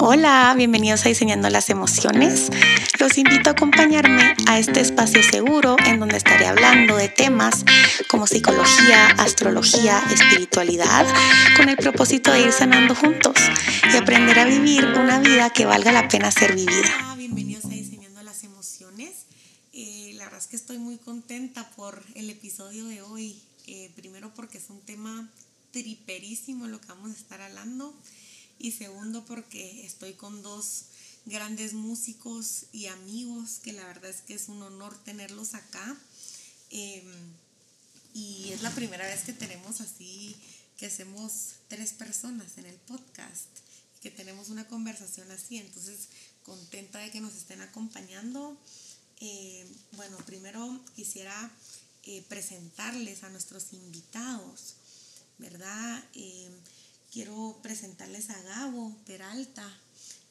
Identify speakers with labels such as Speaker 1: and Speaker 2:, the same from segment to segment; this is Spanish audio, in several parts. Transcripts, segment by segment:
Speaker 1: Hola, bienvenidos a Diseñando las Emociones. Los invito a acompañarme a este espacio seguro en donde estaré hablando de temas como psicología, astrología, espiritualidad, con el propósito de ir sanando juntos y aprender a vivir una vida que valga la pena ser vivida. Bienvenidos a Diseñando las Emociones. Eh, la verdad es que estoy muy contenta por el episodio de hoy. Eh, primero porque es un tema triperísimo lo que vamos a estar hablando y segundo porque estoy con dos grandes músicos y amigos que la verdad es que es un honor tenerlos acá. Em, y es la primera vez que tenemos así, que hacemos tres personas en el podcast, que tenemos una conversación así, entonces contenta de que nos estén acompañando. Em, bueno, primero quisiera eh, presentarles a nuestros invitados, ¿verdad? Quiero presentarles a Gabo Peralta,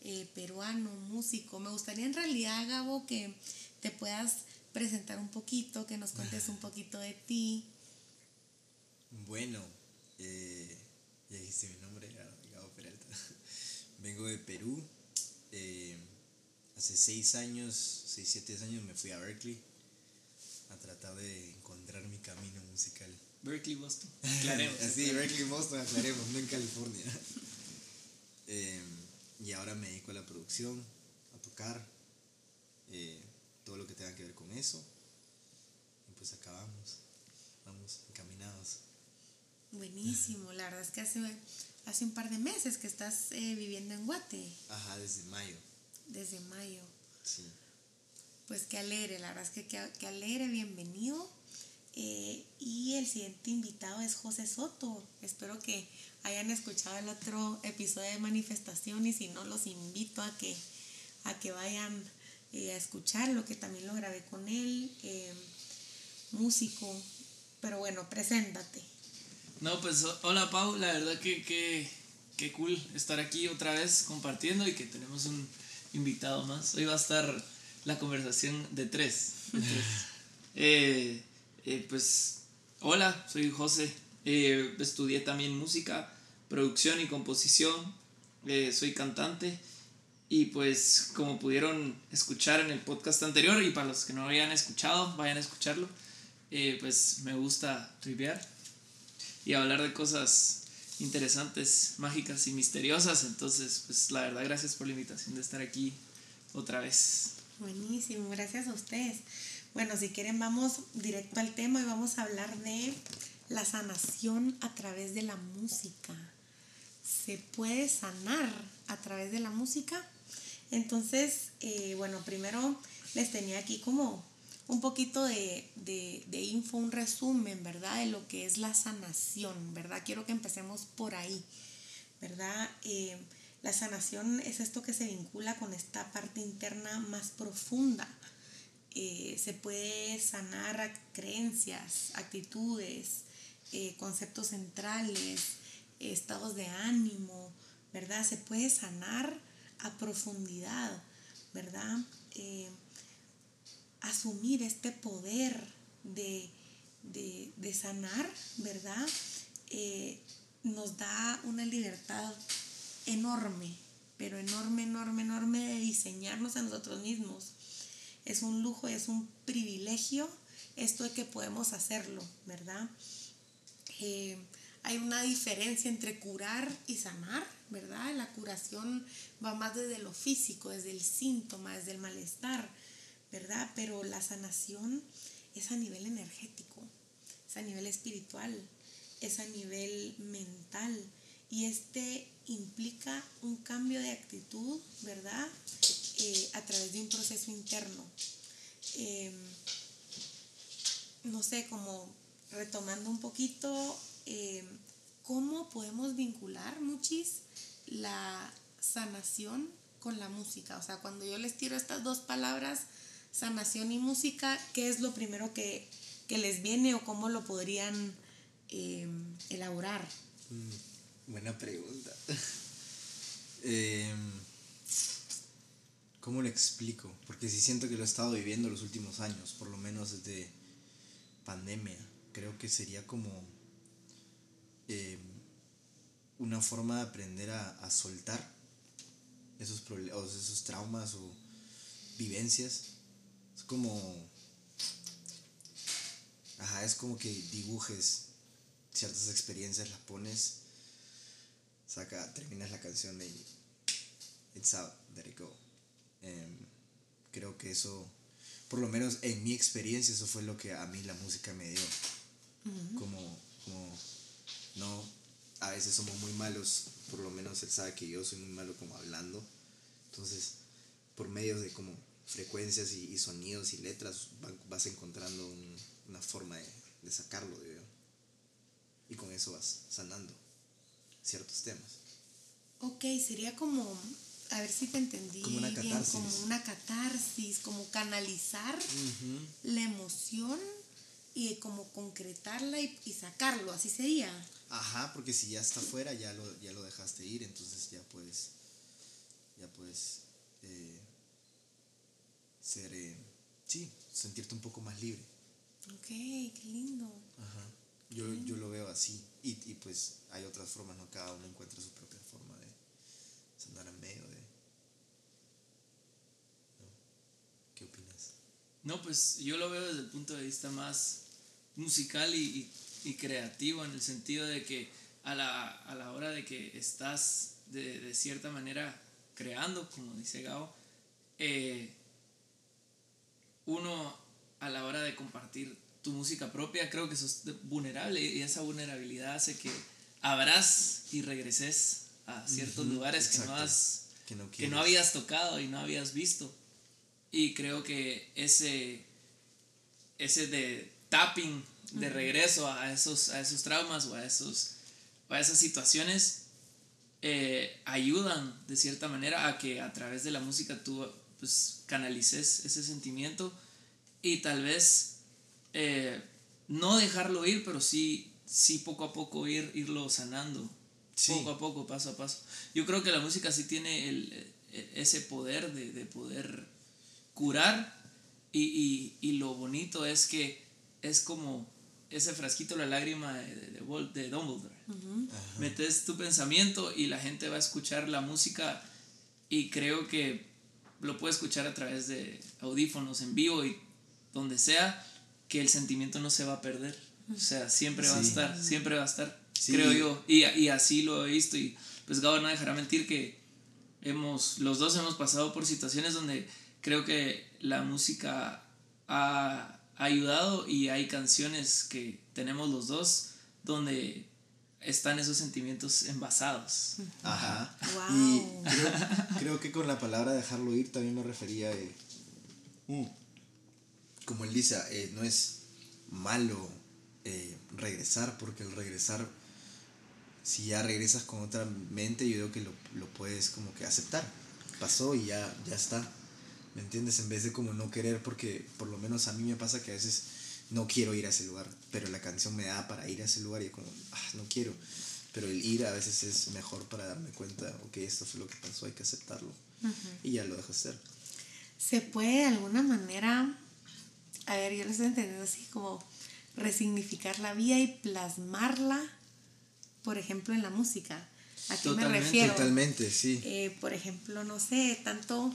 Speaker 1: eh, peruano, músico. Me gustaría en realidad, Gabo, que te puedas presentar un poquito, que nos cuentes un poquito de ti.
Speaker 2: Bueno, eh, ya dijiste mi nombre, Gabo Peralta. Vengo de Perú. Eh, hace seis años, seis, siete años me fui a Berkeley a tratar de encontrar mi camino musical.
Speaker 3: Berkeley, Boston.
Speaker 2: Aclaremos. sí, Berkeley, Boston, aclaremos, no en California. Eh, y ahora me dedico a la producción, a tocar, eh, todo lo que tenga que ver con eso. Y pues acabamos, vamos encaminados.
Speaker 1: Buenísimo, la verdad es que hace, hace un par de meses que estás eh, viviendo en Guate.
Speaker 2: Ajá, desde mayo.
Speaker 1: Desde mayo.
Speaker 2: Sí.
Speaker 1: Pues qué alegre, la verdad es que qué, alegre, bienvenido. Eh, y el siguiente invitado es José Soto. Espero que hayan escuchado el otro episodio de manifestación y si no, los invito a que, a que vayan eh, a escucharlo, que también lo grabé con él, eh, músico. Pero bueno, preséntate.
Speaker 3: No, pues hola Pau, la verdad que, que, que cool estar aquí otra vez compartiendo y que tenemos un invitado más. Hoy va a estar la conversación de tres. De tres. Eh, pues, hola, soy José. Eh, estudié también música, producción y composición. Eh, soy cantante. Y pues, como pudieron escuchar en el podcast anterior, y para los que no hayan escuchado, vayan a escucharlo, pues me gusta triviar y hablar de cosas interesantes, mágicas y misteriosas. Entonces, pues la verdad, gracias por la invitación de estar aquí otra vez.
Speaker 1: Buenísimo, gracias a ustedes. Bueno, si quieren vamos directo al tema y vamos a hablar de la sanación a través de la música. ¿Se puede sanar a través de la música? Entonces, eh, bueno, primero les tenía aquí como un poquito de, info, un resumen, ¿verdad? De lo que es la sanación, ¿verdad? Quiero que empecemos por ahí, ¿verdad? Eh, la sanación es esto que se vincula con esta parte interna más profunda eh, se puede sanar creencias, actitudes, eh, conceptos centrales, estados de ánimo, ¿verdad? Se puede sanar a profundidad, ¿verdad? Eh, asumir este poder de, sanar, ¿verdad? nos da una libertad enorme, pero enorme, enorme, enorme de diseñarnos a nosotros mismos es un lujo, es un privilegio esto de que podemos hacerlo, ¿verdad? Eh, hay una diferencia entre curar y sanar, ¿verdad? La curación va más desde lo físico, desde el síntoma, desde el malestar, ¿verdad? Pero la sanación es a nivel energético, es a nivel espiritual, es a nivel mental y este implica un cambio de actitud, ¿verdad? Eh, a través de un proceso interno. Em, no sé, como retomando un poquito, em, ¿cómo podemos vincular, muchis, la sanación con la música? O sea, cuando yo les tiro estas dos palabras, sanación y música, ¿qué es lo primero que, les viene o cómo lo podrían em, elaborar?
Speaker 2: Mm, buena pregunta. ¿Cómo lo explico? Porque sí siento que lo he estado viviendo los últimos años, por lo menos desde pandemia. Creo que sería como eh, una forma de aprender a, soltar esos, problemas, esos traumas o vivencias. Es como... Ajá, es como que dibujes ciertas experiencias, las pones, saca, terminas la canción y it's out, let it go. Em, creo que eso, por lo menos en mi experiencia, eso fue lo que a mí la música me dio. como, como, no, a veces somos muy malos, por lo menos él sabe que yo soy muy malo como hablando. Entonces, por medio de como frecuencias y, sonidos y letras, vas encontrando una forma de, de sacarlo, de Y con eso vas sanando ciertos temas.
Speaker 1: Ok, sería como, a ver si te entendí como una bien, como una catarsis, como canalizar la emoción y como concretarla y, y, sacarlo, así sería.
Speaker 2: Ajá, porque si ya está afuera, ya lo, ya lo dejaste ir, entonces ya puedes, ya puedes eh, ser, eh, sí, sentirte un poco más libre.
Speaker 1: Ok, qué lindo.
Speaker 2: Ajá, yo, yo lo veo así, y, y, pues hay otras formas, ¿no? Cada uno encuentra su propia forma de sanar en medio de... ¿Qué opinas?
Speaker 3: No, pues yo lo veo desde el punto de vista más musical y, y, creativo, en el sentido de que a la, a la hora de que estás de, de, cierta manera creando, como dice Gao, eh, uno a la hora de compartir tu música propia, creo que sos vulnerable y esa vulnerabilidad hace que abras y regreses a ciertos lugares que no, has, que no, que no, habías tocado y no habías visto. Y creo que ese, ese de tapping de regreso a esos, a esos traumas o a, esos, a esas situaciones eh, ayudan de cierta manera a que a través de la música tú pues, canalices ese sentimiento y tal vez eh, no dejarlo ir, pero sí, sí poco a poco ir, irlo sanando. Poco a poco, paso a paso. Yo creo que la música sí tiene el, e, ese poder de, de poder curar y, y, y, lo bonito es que es como ese frasquito, la lágrima de, de, de Dumbledore. Metes tu pensamiento y la gente va a escuchar la música y creo que lo puede escuchar a través de audífonos en vivo y donde sea, que el sentimiento no se va a perder. O sea, siempre va a estar, siempre va a estar, creo yo. Y, y, así lo he visto. Y pues Gabo no dejará mentir que hemos, los dos hemos pasado por situaciones donde creo que la música ha ayudado y hay canciones que tenemos los dos donde están esos sentimientos envasados.
Speaker 2: Ajá. Y creo, que con la palabra dejarlo ir también me refería a... Uh, como él dice, eh, no es malo eh, regresar, porque el regresar, si ya regresas con otra mente, yo creo que lo, lo, puedes como que aceptar. Pasó y ya, ya está. ¿Me entiendes? En vez de como no querer, porque por lo menos a mí me pasa que a veces no quiero ir a ese lugar, pero la canción me da para ir a ese lugar y como, ah, no quiero. Pero el ir a veces es mejor para darme cuenta, ok, esto fue lo que pasó, hay que aceptarlo. Y ya lo dejo hacer.
Speaker 1: ¿Se puede de alguna manera a ver, yo lo estoy entendiendo así como resignificar la vida y plasmarla, por ejemplo, en la música. ¿A qué me refiero?
Speaker 2: Totalmente, sí.
Speaker 1: Eh, por ejemplo, no sé, tanto...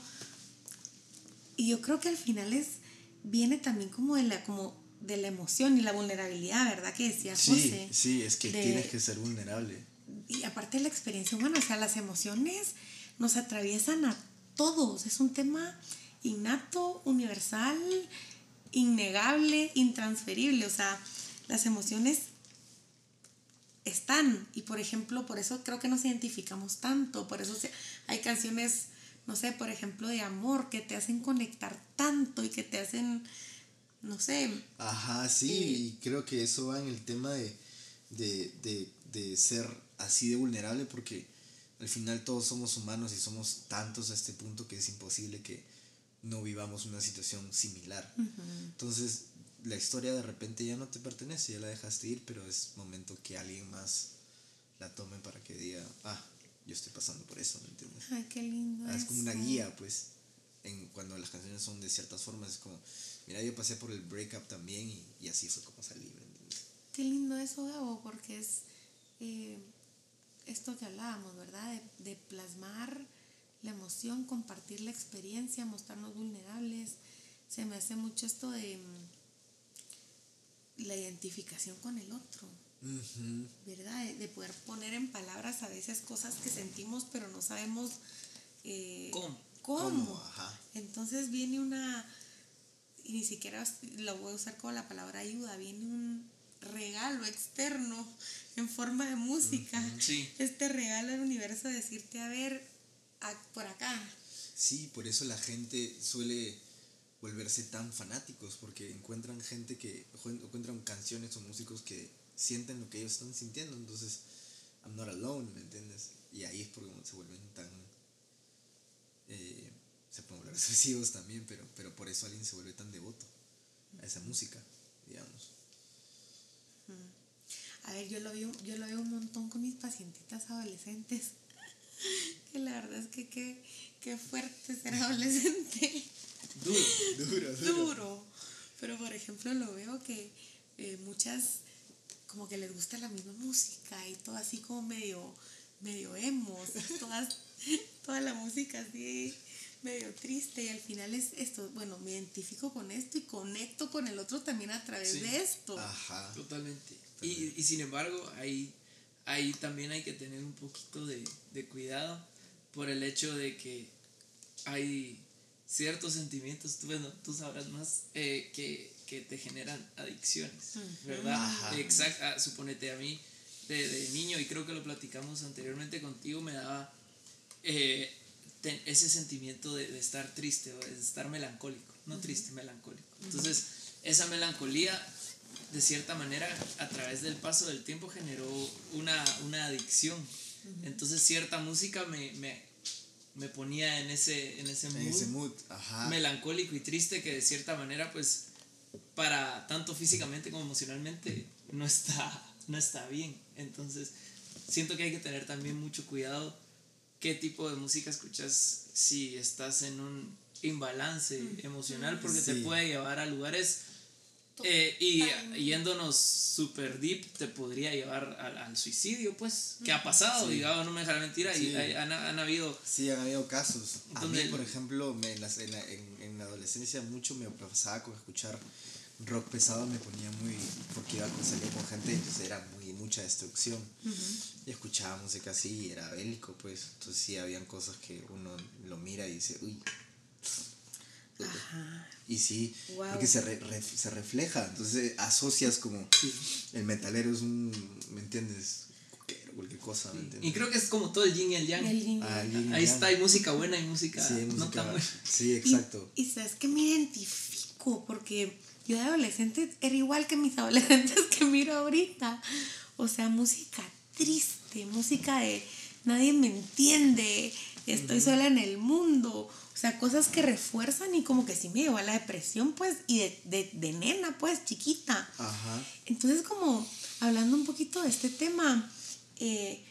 Speaker 1: Y yo creo que al final es, viene también como de la, como de la emoción y la vulnerabilidad, ¿verdad? Que decía
Speaker 2: José. Sí, sí, es que tienes que ser vulnerable.
Speaker 1: Y aparte de la experiencia humana, o sea, las emociones nos atraviesan a todos. Es un tema innato, universal, innegable, intransferible, o sea, las emociones están y por ejemplo, por eso creo que nos identificamos tanto, por eso hay canciones, no sé, por ejemplo, de amor que te hacen conectar tanto y que te hacen, no sé.
Speaker 2: Ajá, sí, eh, y creo que eso va en el tema de, de, de ser así de vulnerable porque al final todos somos humanos y somos tantos a este punto que es imposible que no vivamos una situación similar. Entonces, la historia de repente ya no te pertenece, ya la dejaste ir, pero es momento que alguien más la tome para que diga, ah, yo estoy pasando por eso, ¿me entiendes?
Speaker 1: Ay, qué lindo.
Speaker 2: Ah, es como una guía, pues, en, cuando las canciones son de ciertas formas, es como, mira, yo pasé por el breakup también y, y así fue como salí, ¿me entiendes?
Speaker 1: Qué lindo eso, Gabo, porque es eh, esto que hablábamos, ¿verdad? De, de plasmar la emoción, compartir la experiencia, mostrarnos vulnerables. Se me hace mucho esto de mm, la identificación con el otro, ¿verdad? De, de poder poner en palabras a veces cosas que sentimos pero no sabemos eh,
Speaker 3: ¿Cómo?
Speaker 1: cómo.
Speaker 2: ¿Cómo? Ajá.
Speaker 1: Entonces viene una, y ni siquiera lo voy a usar como la palabra ayuda, viene un regalo externo en forma de música.
Speaker 3: Sí.
Speaker 1: Este regalo del universo de decirte, a ver, a- por acá.
Speaker 2: Sí, por eso la gente suele volverse tan fanáticos, porque encuentran gente que, encuentran canciones o músicos que sienten lo que ellos están sintiendo, entonces, I'm not alone, ¿me entiendes? Y ahí es porque se vuelven tan, eh, se pueden volver obsesivos también, pero, pero por eso alguien se vuelve tan devoto a esa música, digamos.
Speaker 1: A ver, yo lo veo, yo lo veo un montón con mis pacientitas adolescentes. Que la verdad es que qué, qué fuerte ser adolescente.
Speaker 3: Duro.
Speaker 2: Duro,
Speaker 1: duro. Pero por ejemplo lo veo que eh, muchas como que les gusta la misma música y todo así como medio, medio emos, todas, toda la música así medio triste y al final es esto, bueno, me identifico con esto y conecto con el otro también a través
Speaker 3: Sí.
Speaker 1: de esto.
Speaker 2: Ajá.
Speaker 3: Totalmente. Y, y sin embargo, ahí, ahí también hay que tener un poquito de, de cuidado por el hecho de que hay ciertos sentimientos, tú, bueno, tú sabrás más, eh, que, que te generan adicciones. ¿verdad?
Speaker 2: Ajá.
Speaker 3: Exacto, ah, suponete a mí, de, de niño, y creo que lo platicamos anteriormente contigo, me daba eh, ten- ese sentimiento de, de estar triste o de estar melancólico, no triste, melancólico. Entonces, esa melancolía, de cierta manera, a través del paso del tiempo generó una, una adicción. Entonces, cierta música me, me, me ponía en ese, en ese
Speaker 2: En
Speaker 3: mood
Speaker 2: ese mood, ajá.
Speaker 3: melancólico y triste que de cierta manera, pues, para tanto físicamente como emocionalmente, no está, no está bien. Entonces, siento que hay que tener también mucho cuidado qué tipo de música escuchas si estás en un imbalance emocional, porque te puede llevar a lugares eh, y yéndonos super deep te podría llevar al, al suicidio, pues, que ha pasado,
Speaker 2: Sí.
Speaker 3: digamos, no me dejará mentir, y
Speaker 2: Sí.
Speaker 3: hay- han, han habido
Speaker 2: Sí, han habido casos. A mí, por ejemplo, me- en, la, en- en la adolescencia mucho me pasaba con escuchar rock pesado, me ponía muy... porque iba a salir con gente, entonces era muy mucha destrucción. Y escuchaba música así y era bélico, pues. Entonces sí, habían cosas que uno lo mira y dice, uy.
Speaker 1: Ajá.
Speaker 2: Y sí,
Speaker 1: Wow.
Speaker 2: porque se, re- re- se refleja, entonces asocias como el metalero es un, ¿me entiendes? Cualquier, cosa, ¿me entiendes?
Speaker 3: Y creo que es como todo el yin y el yang.
Speaker 1: El yin y
Speaker 2: Ah,
Speaker 1: el
Speaker 2: yin y
Speaker 3: Ahí
Speaker 2: yang.
Speaker 3: está, hay música buena y música,
Speaker 2: Sí, hay
Speaker 3: no
Speaker 2: música-
Speaker 3: tan buena.
Speaker 2: sí,
Speaker 1: Y-
Speaker 2: exacto.
Speaker 1: Y, sabes que me identifico porque yo de adolescente era igual que mis adolescentes que miro ahorita. O sea, música triste, música de nadie me entiende, estoy sola en el mundo. O sea, cosas que refuerzan y como que sí me llevó a la depresión, pues, y de, de, de nena, pues, chiquita.
Speaker 2: Ajá.
Speaker 1: Entonces, como hablando un poquito de este tema, eh,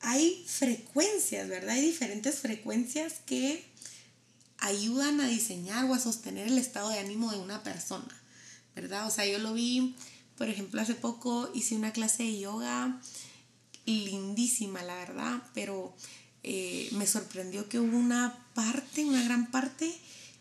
Speaker 1: hay frecuencias, ¿verdad? Hay diferentes frecuencias que ayudan a diseñar o a sostener el estado de ánimo de una persona, ¿verdad? O sea, yo lo vi, por ejemplo, hace poco hice una clase de yoga lindísima, la verdad, pero eh, me sorprendió que hubo una parte, una gran parte,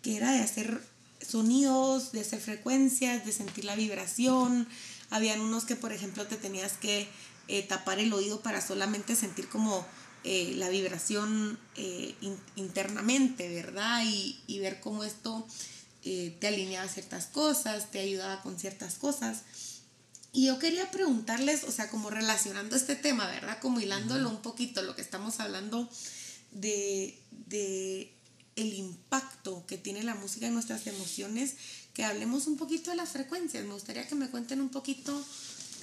Speaker 1: que era de hacer sonidos, de hacer frecuencias, de sentir la vibración. Habían unos que, por ejemplo, te tenías que eh, tapar el oído para solamente sentir como eh, la vibración in- internamente, ¿verdad? Y, y ver cómo esto te alineaba ciertas cosas, te ayudaba con ciertas cosas. Y yo quería preguntarles, o sea, como relacionando este tema, ¿verdad? Como hilándolo un poquito, lo que estamos hablando de, de el impacto que tiene la música en nuestras emociones, que hablemos un poquito de las frecuencias. Me gustaría que me cuenten un poquito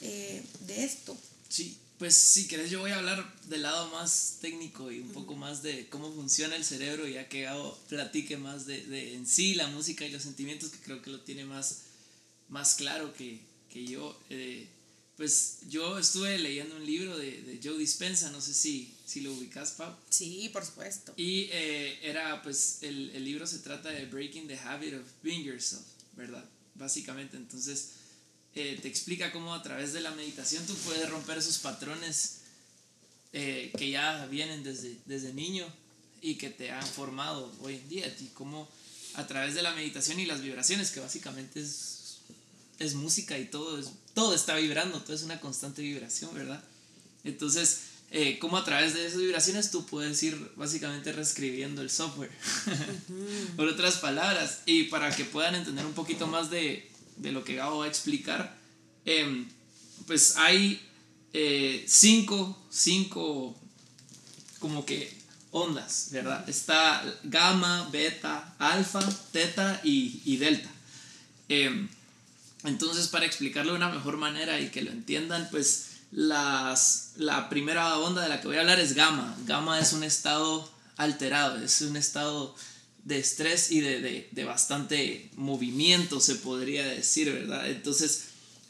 Speaker 1: eh, de esto.
Speaker 3: Sí, pues si querés yo voy a hablar del lado más técnico y un poco más de cómo funciona el cerebro, ya que Gabo platique más de, de en sí la música y los sentimientos, que creo que lo tiene más, más claro que, que yo. Eh, pues yo estuve leyendo un libro de, de Joe Dispensa, no sé si, si lo ubicas, Pau.
Speaker 1: Sí, por supuesto.
Speaker 3: Y eh, era, pues, el, el libro se trata de Breaking the Habit of Being Yourself, ¿verdad? Básicamente, entonces eh, te explica cómo a través de la meditación tú puedes romper esos patrones eh, que ya vienen desde, desde niño y que te han formado hoy en día. Y cómo a través de la meditación y las vibraciones, que básicamente es, es música y todo, es, todo está vibrando, todo es una constante vibración, ¿verdad? Entonces, eh, cómo a través de esas vibraciones tú puedes ir básicamente reescribiendo el software, por otras palabras, y para que puedan entender un poquito más de, de lo que Gabo va a explicar, em, pues hay eh, cinco, cinco como que ondas, ¿verdad? Está gamma, beta, alfa, teta y, delta. Entonces, para explicarlo de una mejor manera y que lo entiendan, pues las, la primera onda de la que voy a hablar es gamma. Gamma es un estado alterado, es un estado de estrés y de, de bastante movimiento, se podría decir, ¿verdad? Entonces,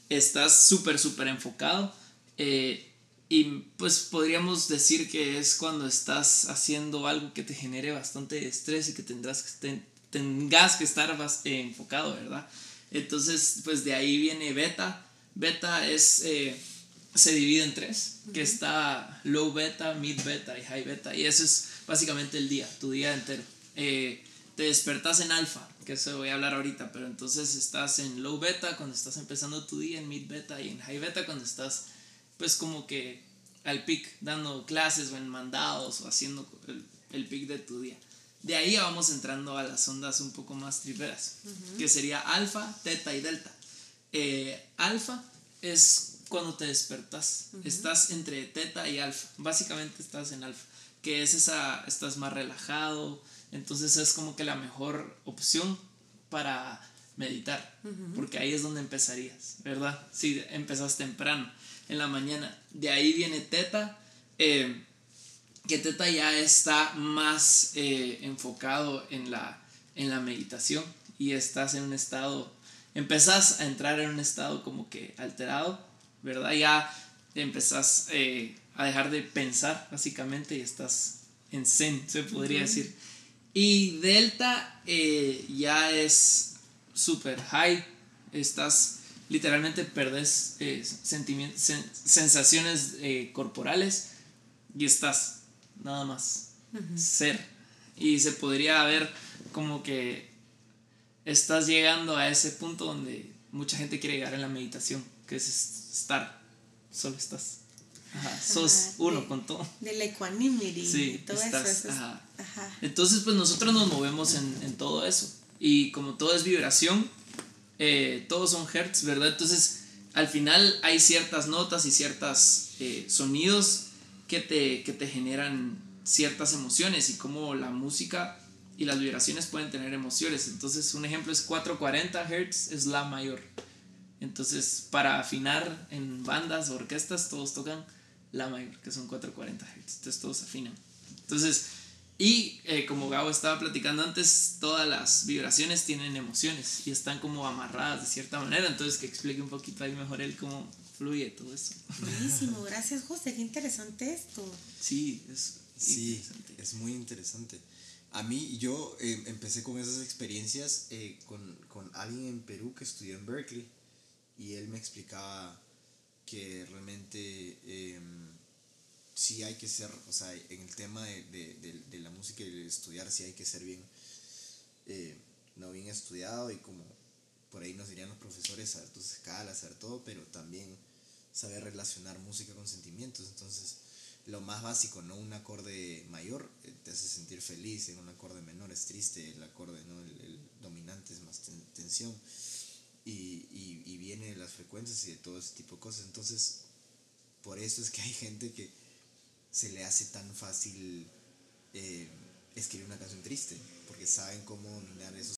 Speaker 3: estás súper, súper enfocado. Eh, y pues podríamos decir que es cuando estás haciendo algo que te genere bastante estrés y que tendrás que, tengas que estar enfocado, ¿verdad? Entonces, pues de ahí viene beta. Beta es, eh, se divide en tres, que está low beta, mid beta y high beta. Y eso es básicamente el día, tu día entero. te despertas en alfa, que eso voy a hablar ahorita, pero entonces estás en low beta cuando estás empezando tu día, en mid beta y en high beta cuando estás pues como que al pic, dando clases o en mandados o haciendo el, el pic de tu día. De ahí vamos entrando a las ondas un poco más triperas, que sería alfa, teta y delta. Eh, alfa es cuando te despertas, estás entre teta y alfa, básicamente estás en alfa, que es esa, estás más relajado, entonces es como que la mejor opción para meditar, porque ahí es donde empezarías, ¿verdad? Si empezas temprano en la mañana. De ahí viene Teta, eh, que Teta ya está más eh, enfocado en la, en la meditación y estás en un estado, empezás a entrar en un estado como que alterado, ¿verdad? Ya empezás eh, a dejar de pensar básicamente y estás en zen, se podría decir. Y Delta ya es super high, estás literalmente perdés eh, sensaciones eh, corporales y estás nada más ser. Y se podría ver como que estás llegando a ese punto donde mucha gente quiere llegar en la meditación, que es estar, solo estás. sos uno con todo.
Speaker 1: Del equanimity. Sí, todo
Speaker 3: eso. Entonces, pues nosotros nos movemos en, en todo eso. Y como todo es vibración, eh, todos son hertz, ¿verdad? Entonces, al final hay ciertas notas y ciertos eh, sonidos que te, que te generan ciertas emociones y como la música y las vibraciones pueden tener emociones. Entonces, un ejemplo es 440 Hz es la mayor. Entonces, para afinar en bandas o orquestas, todos tocan la mayor, que son 440 Hz. Entonces, todos afinan. Entonces, y eh, como Gabo estaba platicando antes, todas las vibraciones tienen emociones y están como amarradas de cierta manera. Entonces, que explique un poquito ahí mejor él cómo fluye todo eso.
Speaker 1: Buenísimo, gracias José, qué interesante esto.
Speaker 3: Sí, es,
Speaker 2: sí, es muy interesante. A mí, yo eh, empecé con esas experiencias eh, con, con alguien en Perú que estudió en Berkeley y él me explicaba que realmente em, sí hay que ser, o sea, en el tema de, de, de, la música y de estudiar, sí hay que ser bien, eh, no bien estudiado y como por ahí nos dirían los profesores, saber tus escalas, saber todo, pero también saber relacionar música con sentimientos. Entonces, lo más básico, ¿no? Un acorde mayor eh, te hace sentir feliz, en un acorde menor es triste, el acorde, ¿no? El, dominante es más tensión. Y, y, y viene de las frecuencias y de todo ese tipo de cosas. Entonces, por eso es que hay gente que se le hace tan fácil eh, escribir una canción triste, porque saben cómo dominar esos